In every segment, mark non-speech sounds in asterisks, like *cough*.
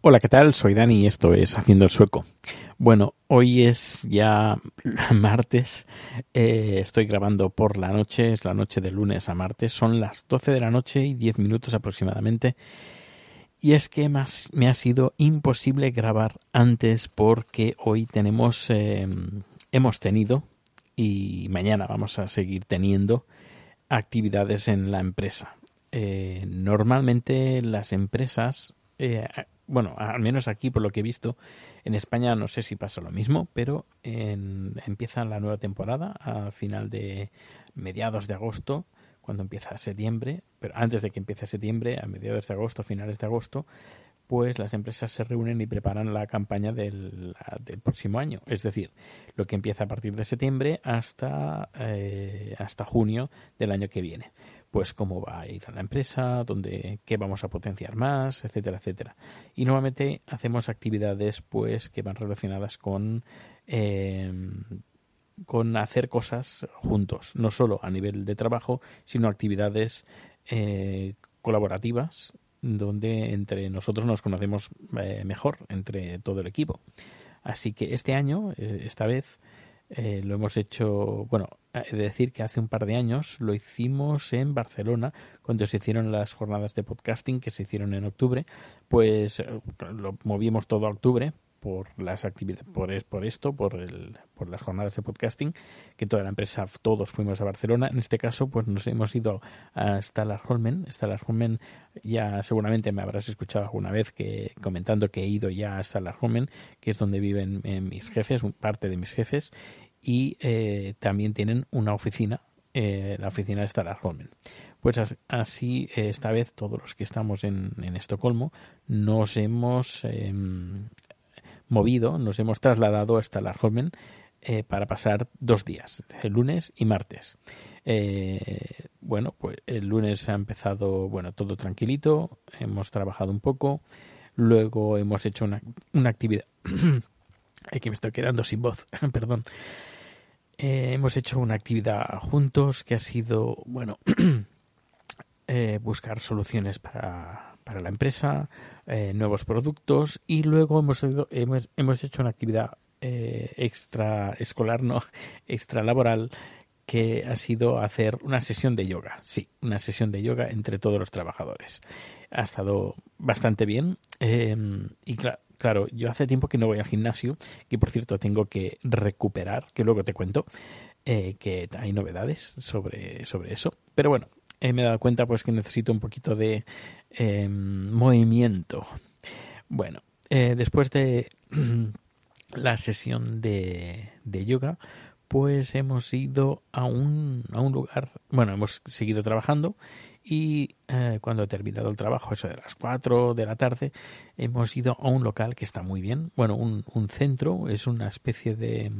Hola, ¿qué tal? Soy Dani y esto es Haciendo el Sueco. Bueno, hoy es ya *laughs* martes, eh, estoy grabando por la noche, es la noche de lunes a martes, son las 12 de la noche y 10 minutos aproximadamente. Y es que más, me ha sido imposible grabar antes porque hoy tenemos, eh, hemos tenido y mañana vamos a seguir teniendo actividades en la empresa. Eh, normalmente las empresas bueno, al menos aquí por lo que he visto, en España no sé si pasa lo mismo, pero empieza la nueva temporada a final de mediados de agosto, cuando empieza septiembre, pero antes de que empiece septiembre, a mediados de agosto, finales de agosto, pues las empresas se reúnen y preparan la campaña del, próximo año. Es decir, lo que empieza a partir de septiembre hasta, eh, hasta junio del año que viene pues cómo va a ir a la empresa, dónde, qué vamos a potenciar más, etcétera, etcétera. Y normalmente hacemos actividades pues que van relacionadas con em, con hacer cosas juntos, no solo a nivel de trabajo, sino actividades eh, colaborativas donde entre nosotros nos conocemos eh, mejor, entre todo el equipo. Así que este año, eh, esta vez, eh, lo hemos hecho, bueno, he de decir que hace un par de años lo hicimos en Barcelona, cuando se hicieron las jornadas de podcasting que se hicieron en octubre, pues lo movimos todo a octubre por las actividades, por, por esto, por, el, por las jornadas de podcasting, que toda la empresa, todos fuimos a Barcelona. En este caso, pues nos hemos ido a Stalarholmen. Stalarholmen, ya seguramente me habrás escuchado alguna vez que comentando que he ido ya a Stalarholmen, que es donde viven eh, mis jefes, parte de mis jefes, y eh, también tienen una oficina, eh, la oficina de Stalarholmen. Pues así, esta vez, todos los que estamos en, en Estocolmo, nos hemos em, movido, nos hemos trasladado hasta la eh, para pasar dos días, el lunes y martes. Eh, bueno, pues el lunes ha empezado, bueno, todo tranquilito, hemos trabajado un poco, luego hemos hecho una, una actividad. *coughs* Aquí me estoy quedando sin voz, *laughs* perdón. Eh, hemos hecho una actividad juntos que ha sido, bueno, *coughs* eh, buscar soluciones para, para la empresa, eh, nuevos productos y luego hemos, hemos, hemos hecho una actividad eh, extra escolar, no, *laughs* extra laboral que ha sido hacer una sesión de yoga. Sí, una sesión de yoga entre todos los trabajadores. Ha estado bastante bien em, y claro, yo hace tiempo que no voy al gimnasio, que por cierto tengo que recuperar, que luego te cuento, eh, que hay novedades sobre, sobre eso. Pero bueno, me he dado cuenta pues que necesito un poquito de em, movimiento. Bueno, eh, después de *clears throat* la sesión de, de, yoga, pues hemos ido a un, a un lugar, bueno, hemos seguido trabajando y eh, cuando he terminado el trabajo, eso de las 4 de la tarde, hemos ido a un local que está muy bien, bueno, un, un centro, es una especie de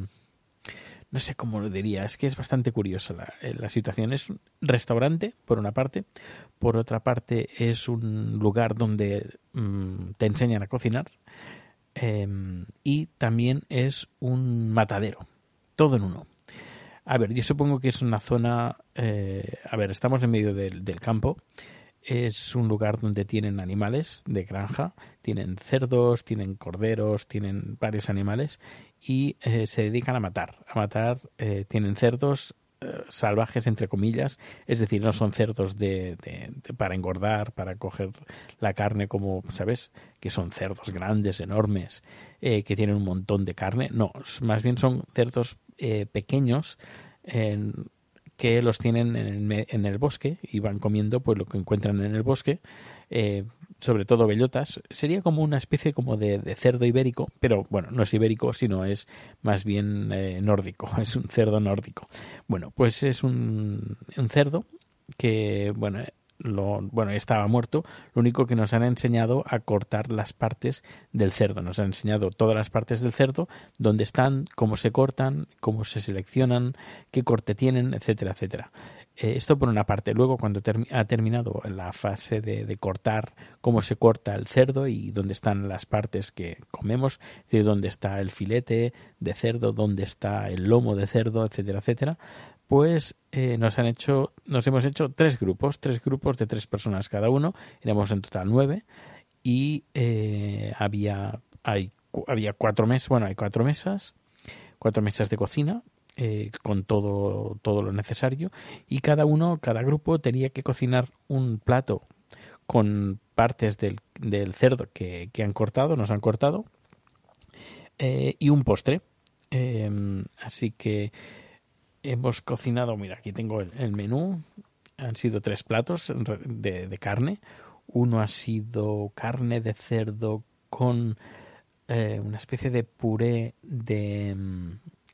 no sé cómo lo diría, es que es bastante curiosa la, eh, la, situación. Es un restaurante, por una parte, por otra parte es un lugar donde mmm, te enseñan a cocinar eh, y también es un matadero, todo en uno. A ver, yo supongo que es una zona, eh, a ver, estamos en medio del campo, Es un lugar donde tienen animales de granja, tienen cerdos, tienen corderos, tienen varios animales y eh, se dedican a matar. A matar, eh, tienen cerdos eh, salvajes entre comillas, es decir, no son cerdos de, para engordar, para coger la carne como, ¿sabes? Que son cerdos grandes, enormes, que tienen un montón de carne. No, más bien son cerdos pequeños que los tienen en el, en el, bosque y van comiendo pues lo que encuentran en el bosque eh, sobre todo bellotas, sería como una especie como de, cerdo ibérico, pero bueno, no es ibérico, sino es más bien eh, nórdico, *laughs* es un cerdo nórdico. Bueno, pues es un, un cerdo que, bueno, lo, bueno, estaba muerto, lo único que nos han enseñado a cortar las partes del cerdo. Nos han enseñado todas las partes del cerdo, dónde están, cómo se cortan, cómo se seleccionan, qué corte tienen, etcétera, etcétera. Eh, esto por una parte. Luego, cuando ha terminado la fase de, cortar, cómo se corta el cerdo y dónde están las partes que comemos, de dónde está el filete de cerdo, dónde está el lomo de cerdo, etcétera, etcétera, pues eh, nos han hecho, nos hemos hecho tres grupos, tres grupos de tres personas cada uno, éramos en total nueve. Y eh, había, hay, había cuatro mesas, bueno, hay cuatro mesas, cuatro mesas de cocina eh, con todo, todo lo necesario. Y cada uno, cada grupo tenía que cocinar un plato con partes del, del cerdo que, que, han cortado, nos han cortado y un postre. Em, así que hemos cocinado, mira, aquí tengo el, menú, han sido tres platos de, carne. Uno ha sido carne de cerdo con eh, una especie de puré de,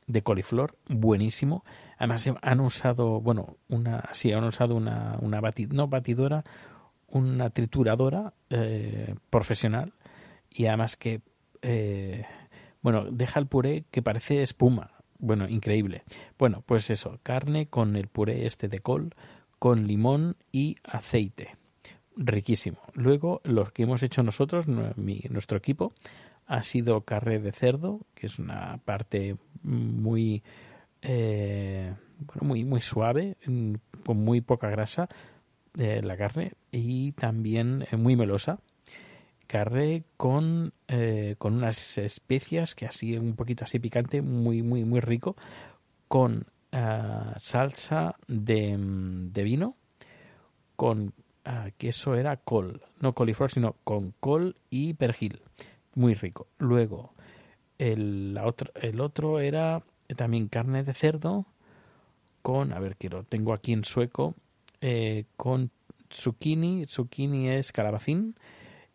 de, coliflor, buenísimo. Además han usado, bueno, una, sí, han usado una, una no batidora, una trituradora eh, profesional y además que, eh, bueno, deja el puré que parece espuma bueno, increíble. Bueno, pues eso, carne con el puré este de col, con limón y aceite. Riquísimo. Luego, lo que hemos hecho nosotros, nuestro equipo, ha sido carne de cerdo, que es una parte muy, eh, bueno, muy, muy suave, con muy poca grasa de la carne y también eh, muy melosa carré con, eh, con unas especias que así un poquito así picante, muy, muy, muy rico, con uh, salsa de, de, vino, con uh, que eso era col, no coliflor, sino con col y perejil, muy rico. Luego, el, la otro, el otro era también carne de cerdo, con, a ver, que lo tengo aquí en sueco, eh, con zucchini, zucchini es calabacín,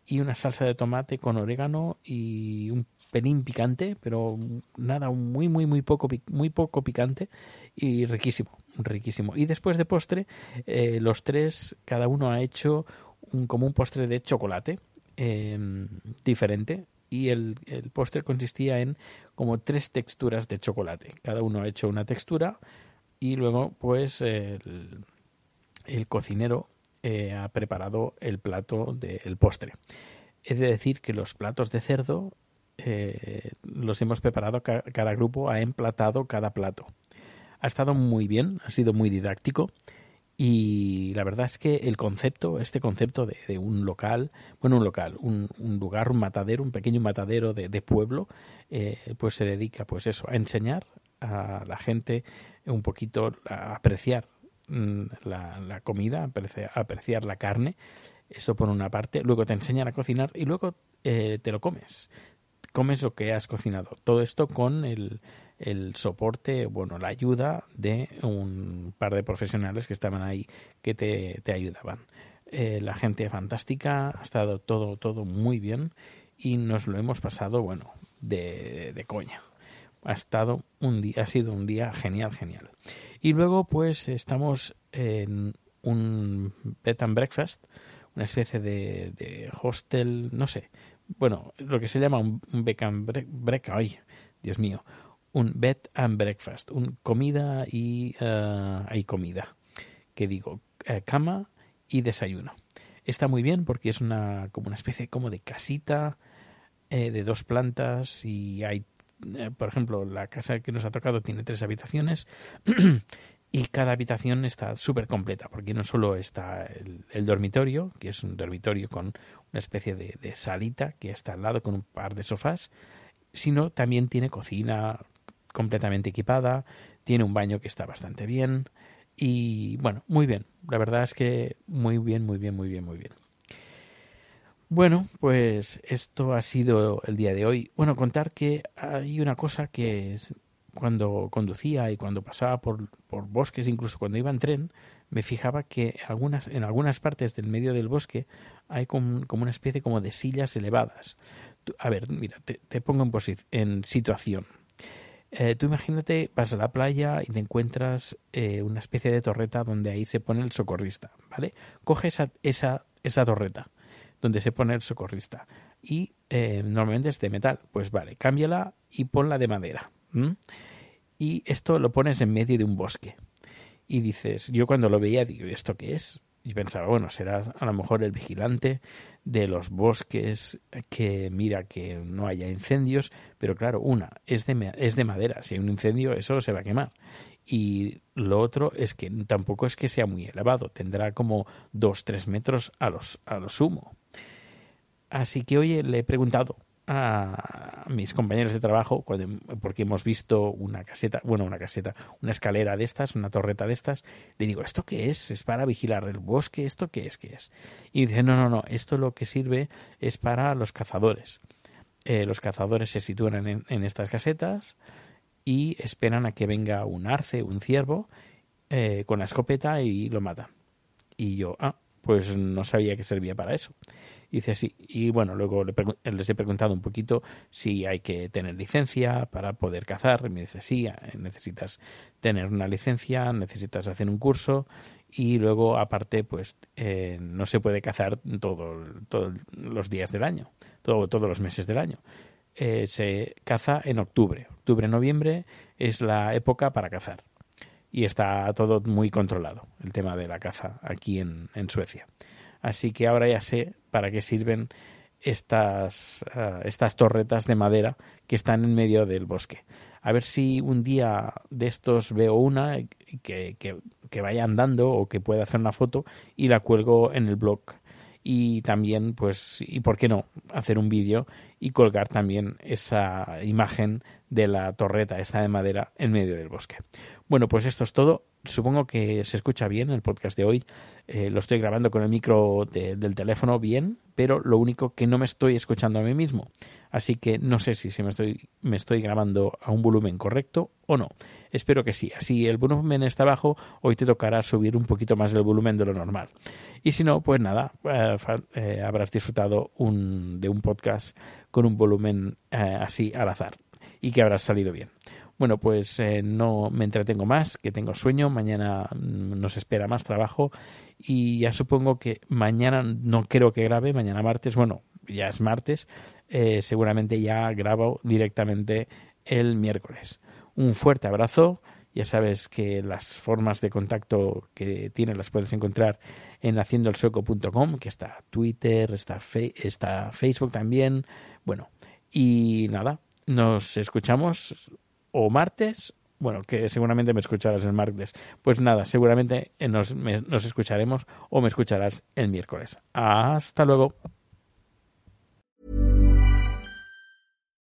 y una salsa de tomate con orégano y un pelín picante, pero nada, muy, muy, muy poco, muy poco picante y riquísimo, riquísimo. Y después de postre, eh, los tres, cada uno ha hecho un, como un postre de chocolate em, diferente y el, el, postre consistía en como tres texturas de chocolate. Cada uno ha hecho una textura y luego pues el, el cocinero eh, ha preparado el plato del postre. He de decir que los platos de cerdo eh, los hemos preparado, cada grupo ha emplatado cada plato. Ha estado muy bien, ha sido muy didáctico y la verdad es que el concepto, este concepto de, un local, bueno, un local, un, lugar, un matadero, un pequeño matadero de, pueblo, eh, pues se dedica, pues eso, a enseñar a la gente un poquito a apreciar la, la comida, apreciar, apreciar, la carne, eso por una parte, luego te enseñan a cocinar y luego eh, te lo comes, comes lo que has cocinado. Todo esto con el, el soporte, bueno, la ayuda de un par de profesionales que estaban ahí que te, te ayudaban. Eh, la gente fantástica, ha estado todo, todo muy bien y nos lo hemos pasado, bueno, de, de coña ha estado un día, ha sido un día genial, genial. Y luego, pues, estamos en un bed and breakfast, una especie de, hostel, no sé, bueno, lo que se llama un, bed and break, ay, Dios mío, un bed and breakfast, un comida y uh, hay comida, que digo, eh, cama y desayuno. Está muy bien porque es una como una especie como de casita eh, de dos plantas y hay eh, por ejemplo, la casa que nos ha tocado tiene tres habitaciones *clears throat* y cada habitación está súper completa, porque no solo está el, dormitorio, que es un dormitorio con una especie de, salita que está al lado con un par de sofás, sino también tiene cocina completamente equipada, tiene un baño que está bastante bien y bueno, muy bien. La verdad es que muy bien, muy bien, muy bien, muy bien. Bueno, pues esto ha sido el día de hoy. Bueno, contar que hay una cosa que cuando conducía y cuando pasaba por, por bosques, incluso cuando iba en tren, me fijaba que algunas, en algunas partes del medio del bosque hay como, una especie como de sillas elevadas. a ver, mira, te, pongo en, en situación. Eh, tú imagínate, vas a la playa y te encuentras eh, una especie de torreta donde ahí se pone el socorrista, ¿vale? Coge esa, esa, esa torreta donde se pone el socorrista y eh, normalmente es de metal, pues vale, cámbiala y ponla de madera y esto lo pones en medio de un bosque. Y dices, yo cuando lo veía digo, ¿esto qué es? Y pensaba, bueno, será a lo mejor el vigilante de los bosques que mira que no haya incendios, pero claro, una, es de, es de madera, si hay un incendio eso se va a quemar. Y lo otro es que tampoco es que sea muy elevado, tendrá como dos, tres metros a, los, a lo sumo. Así que hoy le he preguntado, a mis compañeros de trabajo porque hemos visto una caseta, bueno, una caseta, una escalera de estas, una torreta de estas, le digo, ¿esto qué es? ¿Es para vigilar el bosque? ¿Esto qué es? ¿Qué es? Y dice, no, no, no, esto lo que sirve es para los cazadores. Eh, los cazadores se sitúan en, estas casetas y esperan a que venga un arce, un ciervo, eh, con la escopeta y lo matan. Y yo, ah, pues no sabía que servía para eso. Y dice sí. Y bueno, luego les he preguntado un poquito si hay que tener licencia para poder cazar. Y me dice sí, necesitas tener una licencia, necesitas hacer un curso y luego aparte pues eh, no se puede cazar todos los días del año, todo, todos los meses del año. Eh, se caza en octubre. Octubre-noviembre es la época para cazar. Y está todo muy controlado, el tema de la caza aquí en, en Suecia. Así que ahora ya sé para qué sirven estas, eh, estas torretas de madera que están en medio del bosque. A ver si un día de estos veo una que, que, que vaya andando o que pueda hacer una foto y la cuelgo en el blog. Y también, pues, y por qué no, hacer un vídeo y colgar también esa imagen de la torreta esta de madera en medio del bosque. Bueno, pues esto es todo. Supongo que se escucha bien el podcast de hoy. Eh, lo estoy grabando con el micro del teléfono bien, pero lo único que no me estoy escuchando a mí mismo. Así que no sé si, me, estoy, me estoy grabando a un volumen correcto o no. Espero que sí. Así el volumen está bajo, hoy te tocará subir un poquito más el volumen de lo normal. Y si no, pues nada, eh, eh, habrás disfrutado un, de un podcast con un volumen así al azar y que habrá salido bien. Bueno, pues eh, no me entretengo más, que tengo sueño, mañana mm, nos espera más trabajo y ya supongo que mañana no creo que grabe, mañana martes, bueno, ya es martes, eh, seguramente ya grabo directamente el miércoles. Un fuerte abrazo, ya sabes que las formas de contacto que tienes las puedes encontrar en haciendoelsueco.com, que está Twitter, está, está Facebook también, bueno, y nada, nos escuchamos o martes, bueno, que seguramente me escucharás el martes. Pues nada, seguramente nos, nos escucharemos o me escucharás el miércoles. Hasta luego.